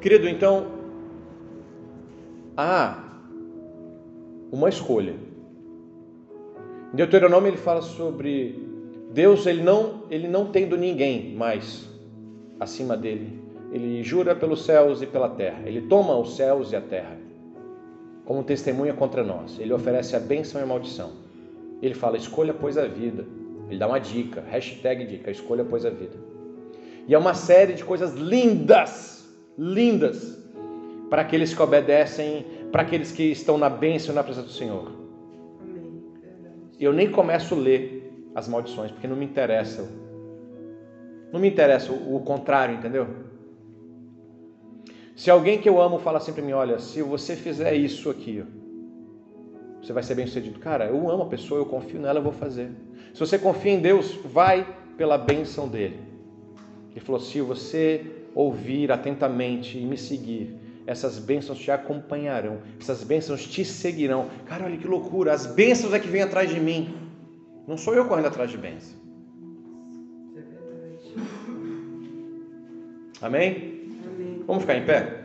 Querido, então, ah, uma escolha. Em Deuteronômio ele fala sobre Deus, ele não, ele não tendo ninguém mais acima dele. Ele jura pelos céus e pela terra. Ele toma os céus e a terra como testemunha contra nós. Ele oferece a bênção e a maldição. Ele fala: escolha, pois, a vida. Ele dá uma dica, hashtag dica, escolha, pois, a vida. E é uma série de coisas lindas, lindas, para aqueles que obedecem para aqueles que estão na bênção e na presença do Senhor. Eu nem começo a ler as maldições, porque não me interessa. Não me interessa o, contrário, entendeu? Se alguém que eu amo fala assim para mim, olha, se você fizer isso aqui, você vai ser bem sucedido. Cara, eu amo a pessoa, eu confio nela, eu vou fazer. Se você confia em Deus, vai pela bênção dele. Ele falou: se você ouvir atentamente e me seguir, essas bênçãos te acompanharão, essas bênçãos te seguirão. Cara, olha que loucura, as bênçãos é que vêm atrás de mim. Não sou eu correndo atrás de bênçãos. Amém? Amém? Vamos ficar em pé?